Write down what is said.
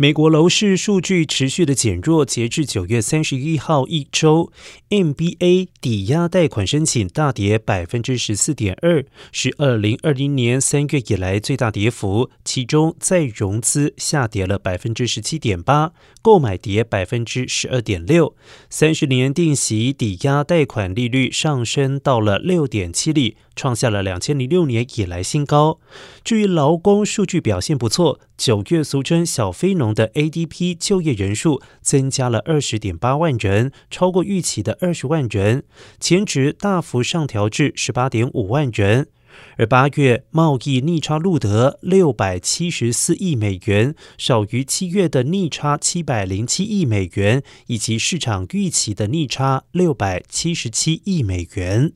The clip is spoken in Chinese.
美国楼市数据持续的减弱，截至九月三十一号一周，MBA 抵押贷款申请大跌百分之十四点二，是二零二零年三月以来最大跌幅。其中再融资下跌了百分之十七点八，购买跌百分之十二点六。三十年定息抵押贷款利率上升到了六点七厘，创下了两千零六年以来新高。至于劳工数据表现不错。九月俗称“小非农”的 ADP 就业人数增加了二十点八万人，超过预期的二十万人，前值大幅上调至十八点五万人。而八月贸易逆差录得六百七十四亿美元，少于七月的逆差七百零七亿美元，以及市场预期的逆差六百七十七亿美元。